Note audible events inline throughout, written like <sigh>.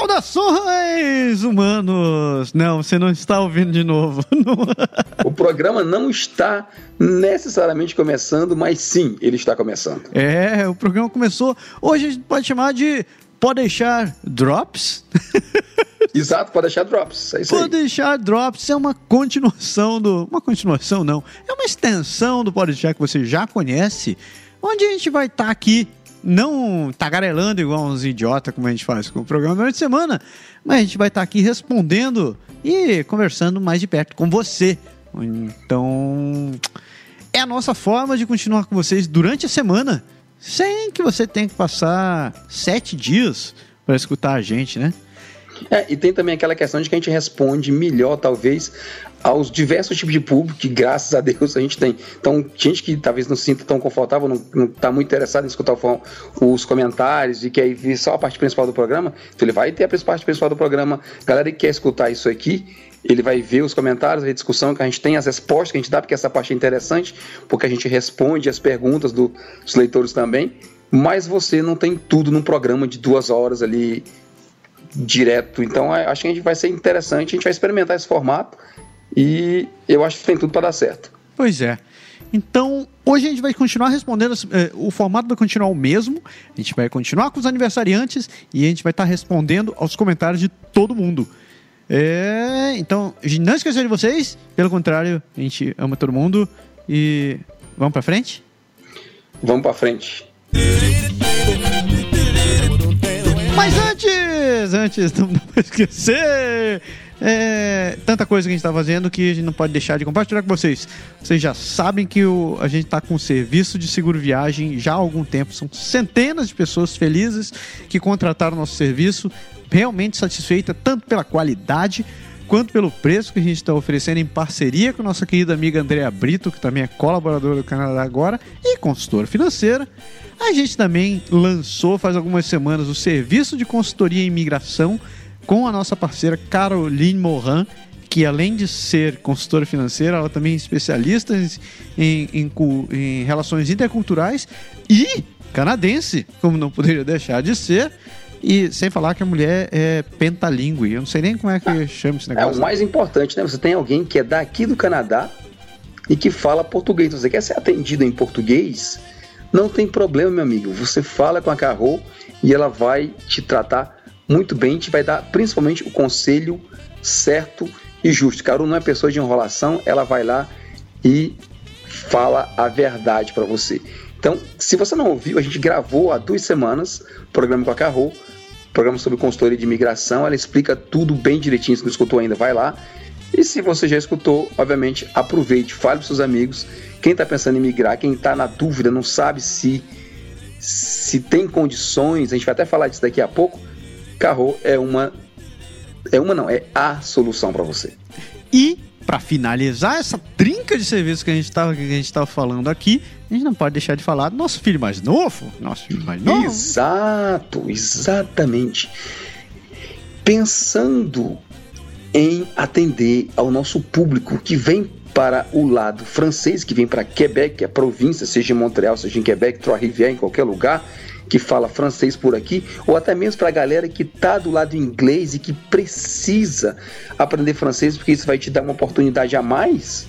Saudações, humanos! Não, você não está ouvindo de novo. <laughs> o programa não está necessariamente começando, mas sim, ele está começando. É, o programa começou. Hoje a gente pode chamar de Pode deixar Drops? <laughs> Exato, pode deixar Drops. É pode deixar Drops é uma continuação do. Uma continuação, não. É uma extensão do Pode deixar que você já conhece, onde a gente vai estar tá aqui não tagarelando igual uns idiotas como a gente faz com o programa durante a semana, mas a gente vai estar aqui respondendo e conversando mais de perto com você. Então, é a nossa forma de continuar com vocês durante a semana, sem que você tenha que passar sete dias para escutar a gente, né? É, e tem também aquela questão de que a gente responde melhor, talvez, aos diversos tipos de público que, graças a Deus, a gente tem. Então, gente que talvez não se sinta tão confortável, não está muito interessado em escutar os comentários e quer ver só a parte principal do programa, então ele vai ter a parte principal do programa. Galera que quer escutar isso aqui, ele vai ver os comentários, a discussão que a gente tem, as respostas que a gente dá, porque essa parte é interessante, porque a gente responde as perguntas do, dos leitores também. Mas você não tem tudo num programa de duas horas ali direto. Então, acho que a gente vai ser interessante, a gente vai experimentar esse formato e eu acho que tem tudo para dar certo. Pois é. Então, hoje a gente vai continuar respondendo, eh, o formato vai continuar o mesmo, a gente vai continuar com os aniversariantes e a gente vai estar respondendo aos comentários de todo mundo. É, então, não esqueça de vocês, pelo contrário, a gente ama todo mundo e vamos para frente? Vamos para frente. Mas antes, antes, <laughs> não esquecer é, tanta coisa que a gente está fazendo que a gente não pode deixar de compartilhar com vocês. Vocês já sabem que o, a gente está com serviço de seguro viagem já há algum tempo. São centenas de pessoas felizes que contrataram nosso serviço, realmente satisfeita tanto pela qualidade quanto pelo preço que a gente está oferecendo em parceria com nossa querida amiga Andrea Brito, que também é colaboradora do Canadá Agora e consultora financeira. A gente também lançou faz algumas semanas o serviço de consultoria em imigração com a nossa parceira Caroline Morin, que além de ser consultora financeira, ela também é especialista em, em, em relações interculturais e canadense, como não poderia deixar de ser. E sem falar que a mulher é pentalíngue. Eu não sei nem como é que ah, chama esse negócio. É o mais importante, né? Você tem alguém que é daqui do Canadá e que fala português. Você quer ser atendido em português? Não tem problema, meu amigo. Você fala com a Carro e ela vai te tratar muito bem, te vai dar principalmente o conselho certo e justo. Caru não é pessoa de enrolação, ela vai lá e fala a verdade para você. Então, se você não ouviu, a gente gravou há duas semanas o programa com a Carro, programa sobre consultoria de imigração. Ela explica tudo bem direitinho. Se não escutou ainda, vai lá. E se você já escutou, obviamente, aproveite, fale para seus amigos. Quem está pensando em migrar, quem está na dúvida, não sabe se se tem condições, a gente vai até falar disso daqui a pouco Carro é uma é uma não, é a solução para você. E para finalizar essa trinca de serviços que a gente estava que a gente tava falando aqui, a gente não pode deixar de falar do nosso filho mais novo, nosso filho mais novo. Exato, exatamente. Pensando em atender ao nosso público que vem para o lado francês, que vem para Quebec, a província, seja em Montreal, seja em Quebec, Trois-Rivières, em qualquer lugar, que fala francês por aqui, ou até mesmo para a galera que está do lado inglês e que precisa aprender francês, porque isso vai te dar uma oportunidade a mais,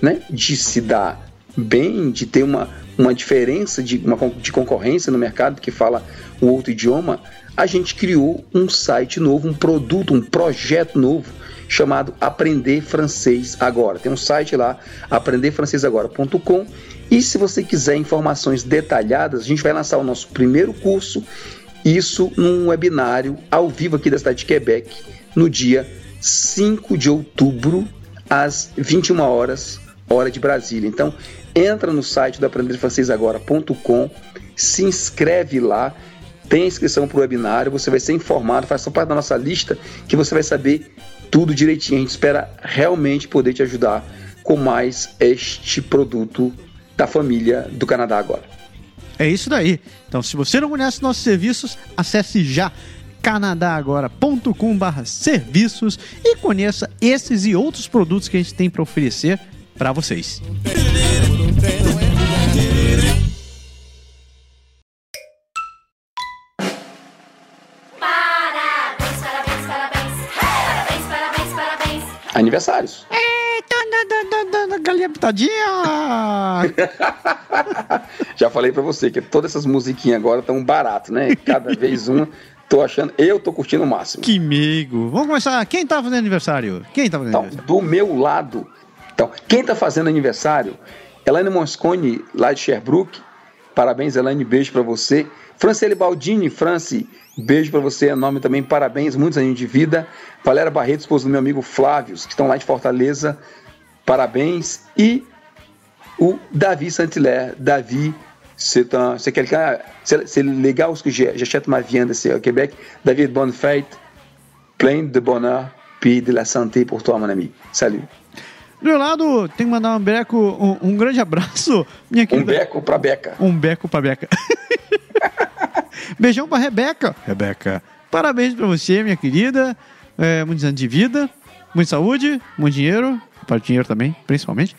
né, de se dar bem, de ter uma, uma diferença de, uma, de concorrência no mercado que fala um outro idioma, a gente criou um site novo, um produto, um projeto novo chamado Aprender Francês Agora. Tem um site lá, aprenderfrancesagora.com e se você quiser informações detalhadas, a gente vai lançar o nosso primeiro curso, isso num webinário ao vivo aqui da cidade de Quebec, no dia 5 de outubro, às 21 horas, hora de Brasília. Então, entra no site do aprenderfrancesagora.com, se inscreve lá, tem inscrição para o webinário, você vai ser informado, faz parte da nossa lista que você vai saber tudo direitinho. A gente espera realmente poder te ajudar com mais este produto da família do Canadá agora. É isso daí. Então, se você não conhece nossos serviços, acesse já canadagora.com/serviços e conheça esses e outros produtos que a gente tem para oferecer para vocês. Aniversários. Eita, da, da, da, galinha pitadinha! <laughs> Já falei pra você que todas essas musiquinhas agora estão barato, né? Cada <laughs> vez uma. Tô achando, eu tô curtindo o máximo. Que meigo. Vamos começar. Quem tá fazendo aniversário? Quem tá fazendo Então, aniversário? do meu lado, então, quem tá fazendo aniversário? Elaine Moscone, lá de Sherbrooke. Parabéns, Elaine, beijo pra você. Franciele Baldini, Franci, beijo pra você, é nome também, parabéns, muitos anos de vida. Valéria Barreto, esposa do meu amigo Flávio, que estão lá de Fortaleza, parabéns. E o Davi Saint-Hilaire, Davi, c'est un- c'est quelqu'un, c'est les gars que j'achète ma viande ici au Québec. David, bonne fête, plein de bonheur, puis de la santé pour toi, mon ami. Salut. Do meu lado, tem que mandar um beco, um, um grande abraço. Minha Um querida. beco pra beca. Um beco pra Beca. <laughs> Beijão pra Rebeca. Rebeca, parabéns pra você, minha querida. É, muitos anos de vida, muita saúde, muito dinheiro. Para dinheiro também, principalmente.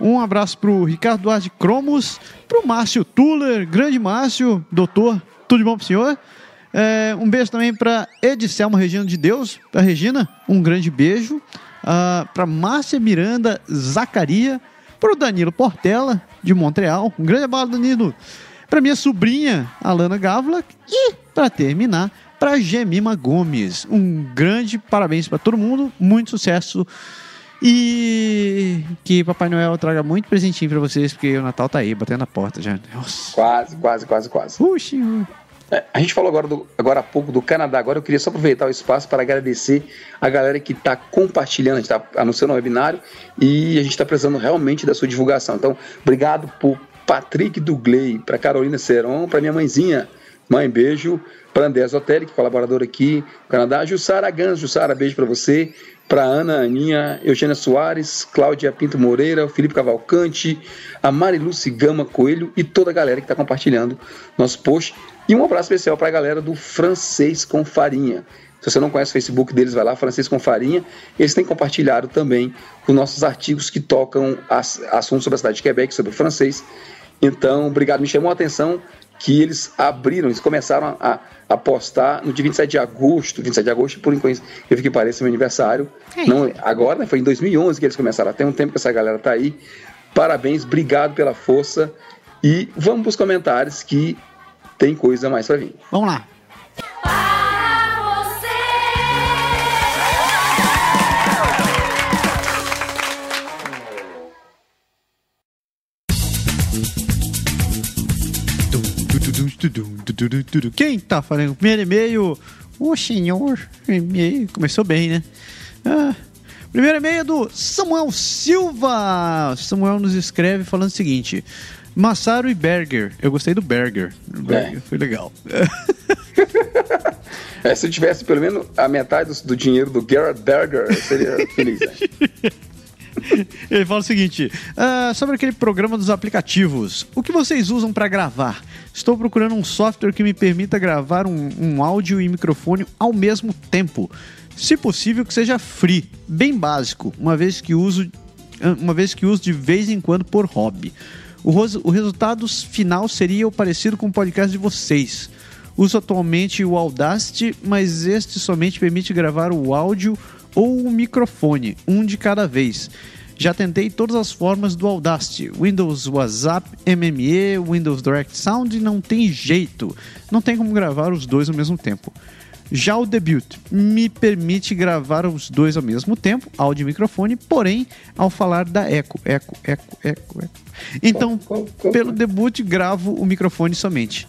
Um abraço pro Ricardo Duarte Cromos, pro Márcio Tuller, grande Márcio, doutor, tudo de bom pro senhor. É, um beijo também pra Ediselma Regina de Deus, pra Regina, um grande beijo. Ah, pra Márcia Miranda Zacaria, pro Danilo Portela, de Montreal, um grande abraço, Danilo. Pra minha sobrinha, Alana Gávila, e pra terminar, pra Gemima Gomes. Um grande parabéns pra todo mundo, muito sucesso. E que Papai Noel traga muito presentinho pra vocês, porque o Natal tá aí, batendo na porta já. Nossa. Quase, quase, quase, quase. Puxa. A gente falou agora, do- agora há pouco do Canadá. Agora eu queria só aproveitar o espaço para agradecer a galera que está compartilhando. Está anunciando o webinário e a gente está precisando realmente da sua divulgação. Então, obrigado por Patrick Dugley, para Carolina Seron, para minha mãezinha. Mãe, beijo. Para André Zotelli, que é colaborador aqui no Canadá. Jussara Gans, Jussara, beijo para você. Para Ana, Aninha, Eugênia Soares, Cláudia Pinto Moreira, Felipe Cavalcante, a Mariluce Gama Coelho e toda a galera que está compartilhando nosso post. E um abraço especial para a galera do Francês com Farinha. Se você não conhece o Facebook deles, vai lá, Francês com Farinha. Eles têm compartilhado também os nossos artigos que tocam as- assuntos sobre a cidade de Quebec, sobre o francês. Então, obrigado. Me chamou a atenção que eles abriram, eles começaram a, a postar no dia 27 de agosto. 27 de agosto, por vi que parece meu aniversário. Não, agora, né, foi em 2011 que eles começaram. Tem um tempo que essa galera tá aí. Parabéns, obrigado pela força. E vamos para os comentários que tem coisa mais para vir. Vamos lá. Quem tá falando? Primeiro e-mail. O senhor e-mail. Começou bem, né? Ah, primeiro e-mail é do Samuel Silva. Samuel nos escreve falando o seguinte: Massaro e Berger. Eu gostei do Berger. Berger foi legal. <laughs> É, se eu tivesse pelo menos a metade do, do dinheiro do Gerard Berger, eu seria feliz. Né? <laughs> <laughs> Ele fala o seguinte: ah, sobre aquele programa dos aplicativos, o que vocês usam para gravar? Estou procurando um software que me permita gravar um, um áudio e microfone ao mesmo tempo. Se possível, que seja free, bem básico, uma vez que uso, uma vez que uso de vez em quando por hobby. O, o resultado final seria o parecido com o podcast de vocês. Uso atualmente o Audacity, mas este somente permite gravar o áudio ou o microfone, um de cada vez. Já tentei todas as formas do Audacity, Windows WhatsApp, MME, Windows Direct Sound e não tem jeito. Não tem como gravar os dois ao mesmo tempo. Já o Debut me permite gravar os dois ao mesmo tempo, áudio e microfone, porém, ao falar da eco, eco, eco, eco, eco. Então, pelo debut, gravo o microfone somente.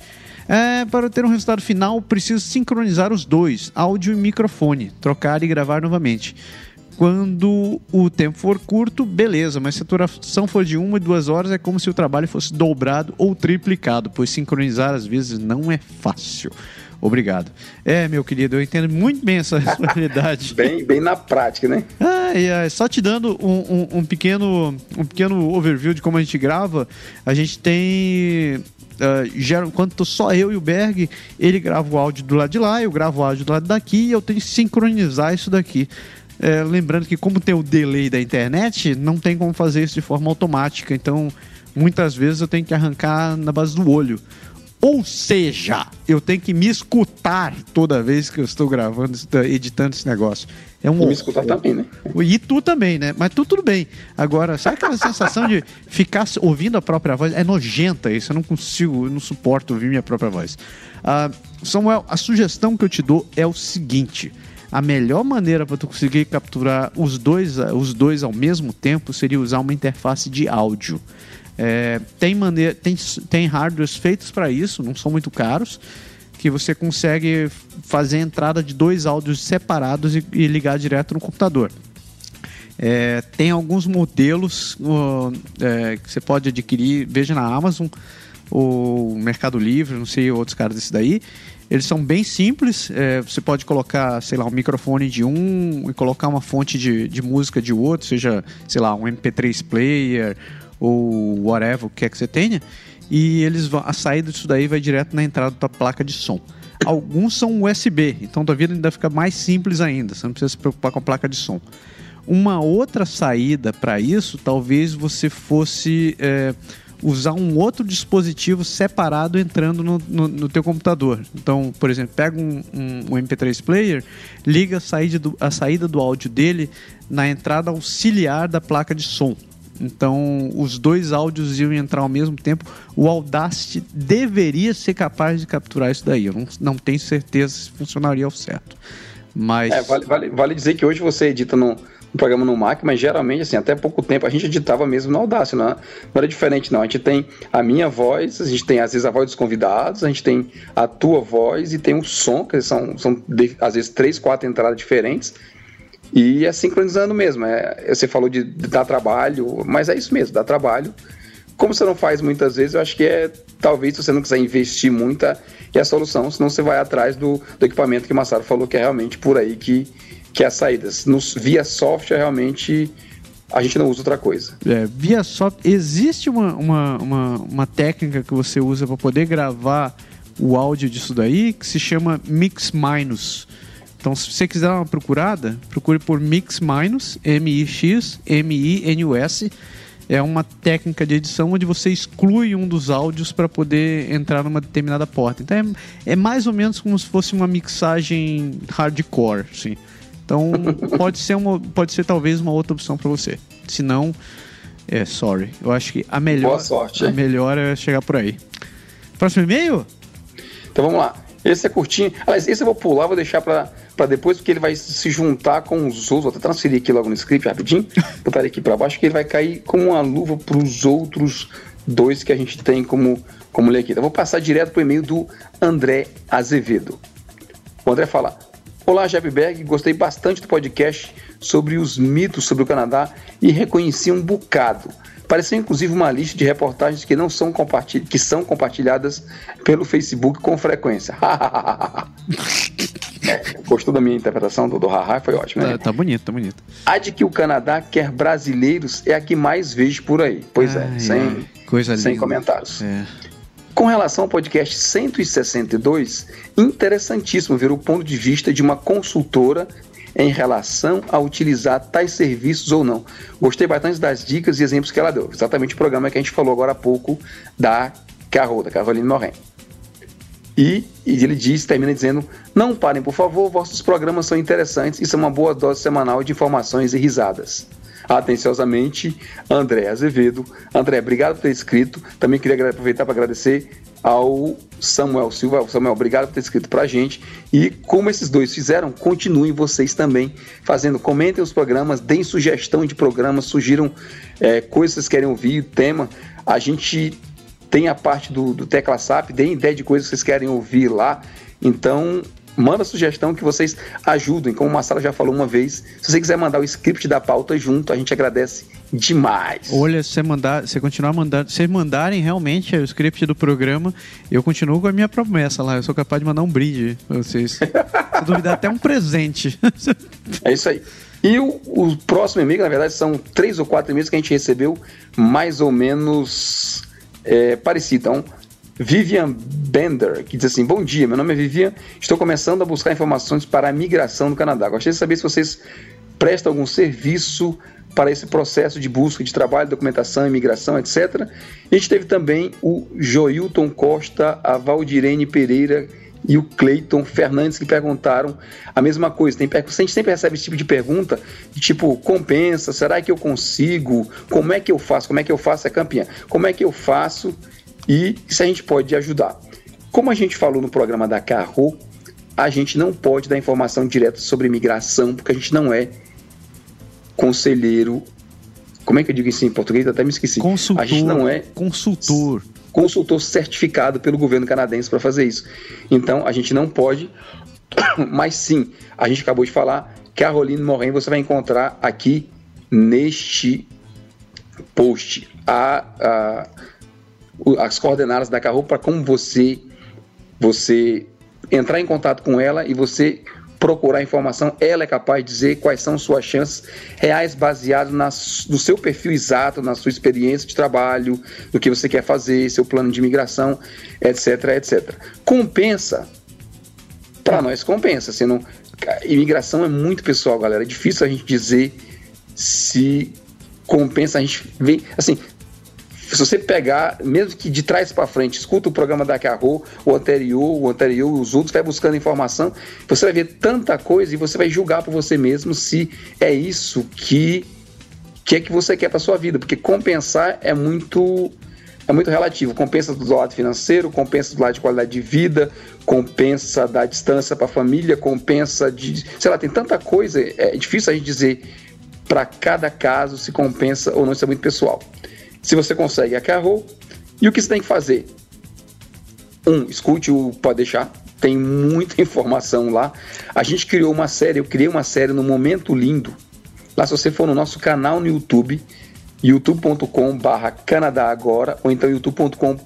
É, para ter um resultado final, preciso sincronizar os dois, áudio e microfone, trocar e gravar novamente. Quando o tempo for curto, beleza, mas se a duração for de uma e duas horas, é como se o trabalho fosse dobrado ou triplicado, pois sincronizar às vezes não é fácil. Obrigado. É, meu querido, eu entendo muito bem essa <laughs> responsabilidade. Bem, bem na prática, né? Ai, ai, só te dando um, um- um pequeno, um pequeno overview de como a gente grava, a gente tem. Gera, enquanto tô só eu e o Berg, ele grava o áudio do lado de lá, eu gravo o áudio do lado daqui e eu tenho que sincronizar isso daqui. É, lembrando que, como tem o delay da internet, não tem como fazer isso de forma automática, então muitas vezes eu tenho que arrancar na base do olho. Ou seja, eu tenho que me escutar toda vez que eu estou gravando, editando esse negócio. É um E me escutar também, né? E tu também, né? Mas tu tudo bem. Agora, sabe aquela sensação de ficar ouvindo a própria voz? É nojenta isso, eu não consigo, eu não suporto ouvir minha própria voz. Ah, Samuel, a sugestão que eu te dou é o seguinte: a melhor maneira para tu conseguir capturar os dois, os dois ao mesmo tempo seria usar uma interface de áudio. É, tem, maneira, tem, tem hardwares feitos para isso, não são muito caros, que você consegue fazer a entrada de dois áudios separados e, e ligar direto no computador. É, tem alguns modelos uh, é, que você pode adquirir, veja na Amazon ou Mercado Livre, não sei outros caras desse daí. Eles são bem simples. é, você pode colocar, sei lá, um microfone de um e colocar uma fonte de, de música de outro, seja, sei lá, um MP3 player ou whatever o que é que você tenha. E eles vão, a saída disso daí vai direto na entrada da placa de som. Alguns são USB, então tua vida ainda fica mais simples ainda. Você não precisa se preocupar com a placa de som. Uma outra saída para isso, talvez você fosse é, usar um outro dispositivo separado entrando no, no, no teu computador. Então, por exemplo, pega um, um- um MP3 player, liga a saída, do, a saída do áudio dele na entrada auxiliar da placa de som. Então, os dois áudios iam entrar ao mesmo tempo. O Audacity deveria ser capaz de capturar isso daí. Eu não, não tenho certeza se funcionaria ao certo. Mas. É, vale, vale, vale dizer que hoje você edita no, programa no Mac, mas geralmente, assim, até pouco tempo a gente editava mesmo no Audacity, não, é? não era diferente, não. A gente tem a minha voz, a gente tem às vezes a voz dos convidados, a gente tem a tua voz e tem o som, que são, são às vezes três, quatro entradas diferentes. E é sincronizando mesmo. É, você falou de, de dar trabalho, mas é isso mesmo, dá trabalho. Como você não faz muitas vezes, eu acho que é talvez se você não quiser investir muita, é a solução, senão você vai atrás do, do equipamento que o Massaro falou que é realmente por aí que, que é a saída. Nos, via software, realmente, a gente não usa outra coisa. É, via software. Existe uma, uma, uma, uma técnica que você usa para poder gravar o áudio disso daí que se chama Mix Minus. Então, se você quiser dar uma procurada, procure por Mix Minus, M-I-X-M-I-N-U-S. É uma técnica de edição onde você exclui um dos áudios para poder entrar numa determinada porta. Então, é, é mais ou menos como se fosse uma mixagem hardcore, assim. Então, <laughs> pode ser, uma, pode ser talvez uma outra opção para você. Se não, é, sorry. Eu acho que a melhor, Boa sorte, a melhor é chegar por aí. Próximo e-mail? Então vamos lá. Esse é curtinho. Aliás, esse eu vou pular, vou deixar pra, pra depois, porque ele vai se juntar com os outros. Vou até transferir aqui logo no script rapidinho. <laughs> Botar ele aqui pra baixo, que ele vai cair como uma luva pros outros dois que a gente tem como, como ler aqui. Então vou passar direto pro e-mail do André Azevedo. O André fala: Olá, Jebberg, gostei bastante do podcast sobre os mitos sobre o Canadá e reconheci um bocado. Pareceu inclusive uma lista de reportagens que não são compartilh que são compartilhadas pelo Facebook com frequência. <laughs> É, Gostou da minha interpretação do, do haha? Foi ótimo, né? Tá, tá bonito, tá bonito. A de que o Canadá quer brasileiros é a que mais vejo por aí. Pois é, sem, ai, coisa sem linda. comentários. É. Com relação ao podcast 162, interessantíssimo ver o ponto de vista de uma consultora em relação a utilizar tais serviços ou não. Gostei bastante das dicas e exemplos que ela deu. Exatamente o programa que a gente falou agora há pouco da Carro, da Caroline Morin. E, e ele diz, termina dizendo: Não parem, por favor, vossos programas são interessantes e são uma boa dose semanal de informações e risadas. Atenciosamente, André Azevedo. André, obrigado por ter escrito. Também queria aproveitar para agradecer ao Samuel Silva. Samuel, obrigado por ter escrito para a gente. E como esses dois fizeram, continuem vocês também fazendo. Comentem os programas, deem sugestão de programas, sugiram é, coisas que vocês querem ouvir, tema. A gente tem a parte do, do Tecla SAP, deem ideia de coisas que vocês querem ouvir lá. Então, manda sugestão que vocês ajudem. Como o Marcelo já falou uma vez, se você quiser mandar o script da pauta junto, a gente agradece demais. Olha, se você mandar, se continuar mandando, se vocês mandarem realmente o script do programa, eu continuo com a minha promessa lá. Eu sou capaz de mandar um brinde pra vocês. <laughs> Se duvidar, até um presente. <laughs> É isso aí. E o, o próximo e-mail, na verdade, são três ou quatro e-mails que a gente recebeu mais ou menos é, parecido. Então, Vivian Bender, que diz assim: Bom dia, meu nome é Vivian, estou começando a buscar informações para a migração no Canadá. Gostaria de saber se vocês presta algum serviço para esse processo de busca de trabalho, documentação, imigração, etc. A gente teve também o Joilton Costa, a Valdirene Pereira e o Cleiton Fernandes que perguntaram a mesma coisa. Tem, a gente sempre recebe esse tipo de pergunta, de tipo, compensa, será que eu consigo? Como é que eu faço? Como é que eu faço a campeã? Como é que eu faço? E se a gente pode ajudar. Como a gente falou no programa da Carro, a gente não pode dar informação direta sobre imigração, porque a gente não é conselheiro. Como é que eu digo isso em português? Até me esqueci. Consultor. A gente não é Consultor. consultor certificado pelo governo canadense para fazer isso. Então a gente não pode, <coughs> mas sim, a gente acabou de falar que a Roline Moren você vai encontrar aqui neste post a, a- as coordenadas da Carro para como você você entrar em contato com ela e você procurar informação, ela é capaz de dizer quais são suas chances reais baseado nas, no seu perfil exato, na sua experiência de trabalho, no que você quer fazer, seu plano de imigração, etc, etc. Compensa? Para nós compensa. Se não, imigração é muito pessoal, galera. É difícil a gente dizer se compensa. A gente vê, assim, se você pegar, mesmo que de trás para frente, escuta o programa da Carro, o anterior, o anterior, os outros, vai buscando informação, você vai ver tanta coisa e você vai julgar por você mesmo se é isso que que é que você quer para sua vida, porque compensar é muito é muito relativo. Compensa do lado financeiro, compensa do lado de qualidade de vida, compensa da distância para a família, compensa de, sei lá, tem tanta coisa, é difícil a gente dizer para cada caso se compensa ou não, isso é muito pessoal. Se você consegue a Carro, e o que você tem que fazer? Um, escute o Pode Deixar, tem muita <laughs> informação lá. A gente criou uma série, eu criei uma série no Momento Lindo. Lá se você for no nosso canal no YouTube, youtube.com Canadá Agora, ou então youtube.com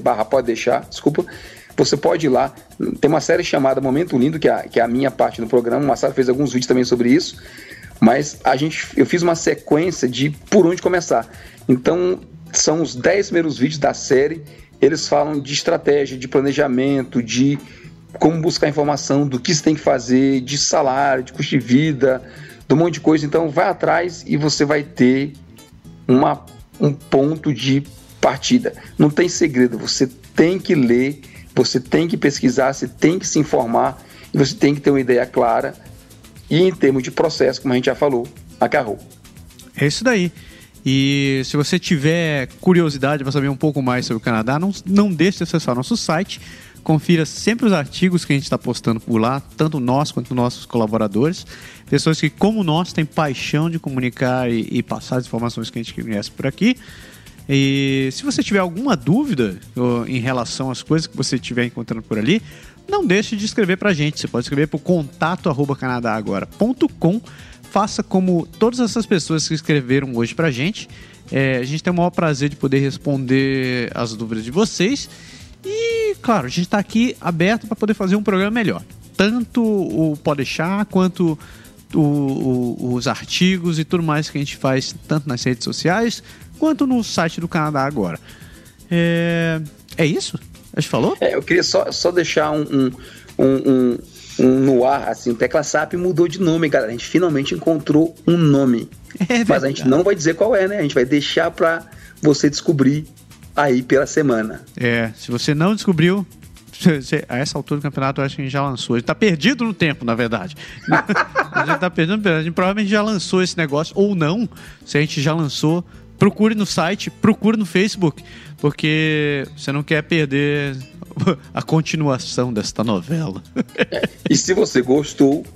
barra Pode Deixar, desculpa, você pode ir lá. Tem uma série chamada Momento Lindo, que é a, que é a minha parte do programa. O Massaro fez alguns vídeos também sobre isso. Mas a gente, eu fiz uma sequência de por onde começar. Então, são os 10 primeiros vídeos da série. Eles falam de estratégia, de planejamento, de como buscar informação, do que você tem que fazer, de salário, de custo de vida, de um monte de coisa. Então, vai atrás e você vai ter uma, um ponto de partida. Não tem segredo, você tem que ler, você tem que pesquisar, você tem que se informar e você tem que ter uma ideia clara. E em termos de processo, como a gente já falou, agarrou. É isso daí. E se você tiver curiosidade para saber um pouco mais sobre o Canadá, não, não deixe de acessar nosso site. Confira sempre os artigos que a gente está postando por lá, tanto nós quanto nossos colaboradores. Pessoas que, como nós, têm paixão de comunicar e, e passar as informações que a gente conhece por aqui. E se você tiver alguma dúvida em relação às coisas que você estiver encontrando por ali, não deixe de escrever para a gente. Você pode escrever para o contato arroba. Faça como todas essas pessoas que escreveram hoje para a gente. É, a gente tem o maior prazer de poder responder as dúvidas de vocês. E, claro, a gente está aqui aberto para poder fazer um programa melhor. Tanto o Pode deixar quanto o- o- os artigos e tudo mais que a gente faz, tanto nas redes sociais quanto no site do Canadá agora. É, é isso? A gente falou? É, eu queria só, só deixar um, um- um no ar, assim, o Tecla SAP mudou de nome, galera. A gente finalmente encontrou um nome. <laughs> É Mas a gente não vai dizer qual é, né? A gente vai deixar pra você descobrir aí pela semana. É, se você não descobriu, a essa altura do campeonato, eu acho que a gente já lançou. A gente tá perdido no tempo, na verdade. <laughs> a gente tá perdido. A gente provavelmente já lançou esse negócio, ou não. Se a gente já lançou, procure no site, procure no Facebook, porque você não quer perder <laughs> a continuação desta novela. <laughs> E se você gostou,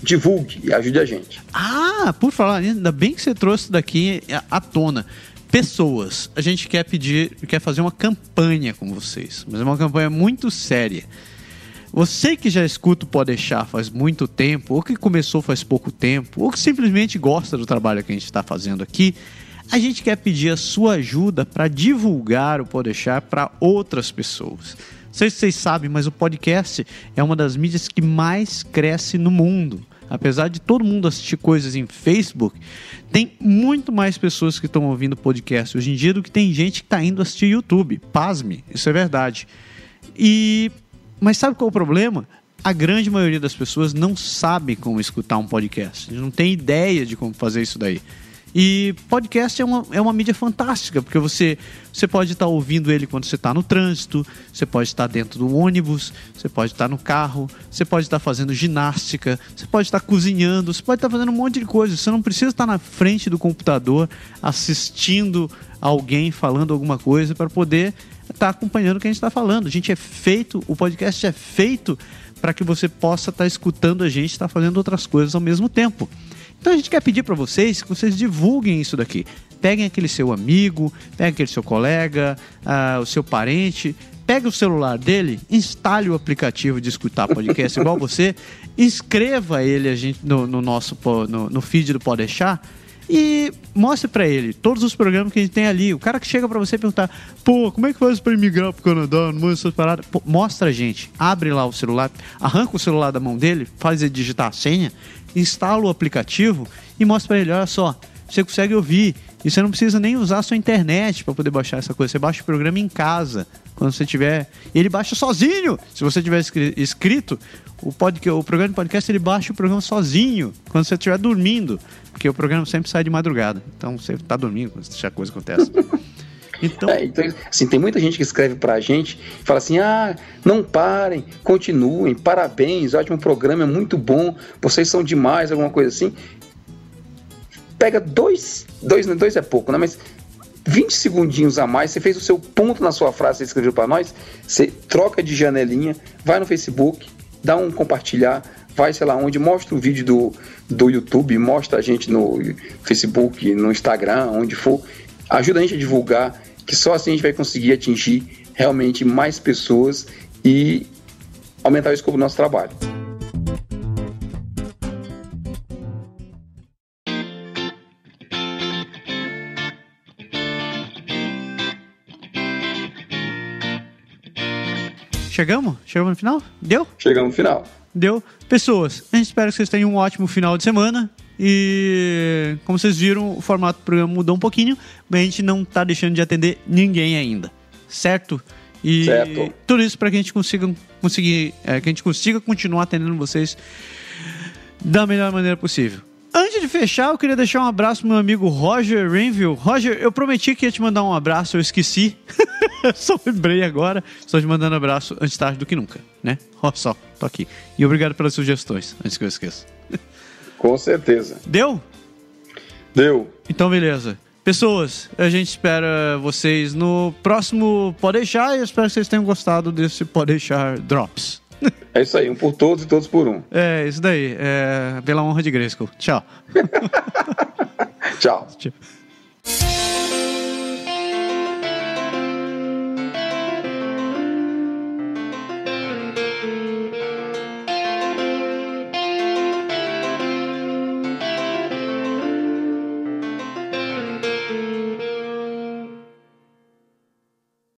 divulgue e ajude a gente. Ah, por falar ainda bem que você trouxe daqui à tona. Pessoas, a gente quer pedir, quer fazer uma campanha com vocês, mas é uma campanha muito séria. Você que já escuta o Pode Deixar faz muito tempo, ou que começou faz pouco tempo, ou que simplesmente gosta do trabalho que a gente está fazendo aqui, a gente quer pedir a sua ajuda para divulgar o Pode Deixar para outras pessoas. Não sei se vocês sabem, mas o podcast é uma das mídias que mais cresce no mundo. Apesar de todo mundo assistir coisas em Facebook, tem muito mais pessoas que estão ouvindo podcast hoje em dia do que tem gente que está indo assistir YouTube. Pasme, isso é verdade. E mas sabe qual é o problema? a grande maioria das pessoas não sabe como escutar um podcast. Não tem ideia de como fazer isso daí. E podcast é uma, é uma mídia fantástica, porque você, você pode estar ouvindo ele quando você está no trânsito, você pode estar dentro do ônibus, você pode estar no carro, você pode estar fazendo ginástica, você pode estar cozinhando, você pode estar fazendo um monte de coisa. Você não precisa estar na frente do computador assistindo alguém falando alguma coisa para poder estar acompanhando o que a gente está falando. A gente é feito, o podcast é feito para que você possa estar escutando a gente, estar fazendo outras coisas ao mesmo tempo. Então a gente quer pedir para vocês que vocês divulguem isso daqui. Peguem aquele seu amigo, peguem aquele seu colega, ah, o seu parente, pegue o celular dele, instale o aplicativo de escutar podcast igual <laughs> você, inscreva ele a gente no, no nosso no, no feed do Pode Deixar e mostre para ele todos os programas que a gente tem ali. O cara que chega para você e perguntar, pô, como é que faz para imigrar pro Canadá? Não manda essas paradas. Pô, mostra a gente, abre lá o celular, arranca o celular da mão dele, faz ele digitar a senha, instala o aplicativo e mostra para ele, olha só, você consegue ouvir. E você não precisa nem usar a sua internet para poder baixar essa coisa. Você baixa o programa em casa, quando você tiver. Ele baixa sozinho. Se você tiver inscrito, o, podcast, o programa de podcast ele baixa o programa sozinho, quando você estiver dormindo. Porque o programa sempre sai de madrugada. Então você está dormindo quando essa coisa acontece. Então, É, então, assim, tem muita gente que escreve pra gente e fala assim: ah, não parem, continuem, parabéns, ótimo programa, é muito bom, vocês são demais, alguma coisa assim. Pega dois, dois, dois é pouco, né? Mas 20 segundinhos a mais, você fez o seu ponto na sua frase, você escreveu pra nós, você troca de janelinha, vai no Facebook, dá um compartilhar, vai, sei lá onde, mostra o vídeo do, do YouTube, mostra a gente no Facebook, no Instagram, onde for, ajuda a gente a divulgar, que só assim a gente vai conseguir atingir realmente mais pessoas e aumentar o escopo do nosso trabalho. chegamos? Chegamos no final? Deu? Chegamos no final. Deu. Pessoas, a gente espera que vocês tenham um ótimo final de semana. E como vocês viram, o formato do programa mudou um pouquinho, mas a gente não tá deixando de atender ninguém ainda. Certo? E Certo. tudo isso para que a gente consiga conseguir, é, que a gente consiga continuar atendendo vocês da melhor maneira possível. Antes de fechar, eu queria deixar um abraço pro meu amigo Roger Renville. Roger, eu prometi que ia te mandar um abraço, eu esqueci. <laughs> só lembrei agora. Estou te mandando abraço antes tarde do que nunca, né? Ó só, tô aqui. E obrigado pelas sugestões, antes que eu esqueça. <laughs> Com certeza. Deu? Deu. Então, beleza. Pessoas, a gente espera vocês no próximo Pode Deixar e eu espero que vocês tenham gostado desse Pode Deixar Drops. <laughs> É isso aí, um por todos e todos por um. É, isso daí. É, pela honra de Grayskull. Tchau. <laughs> Tchau. Tchau.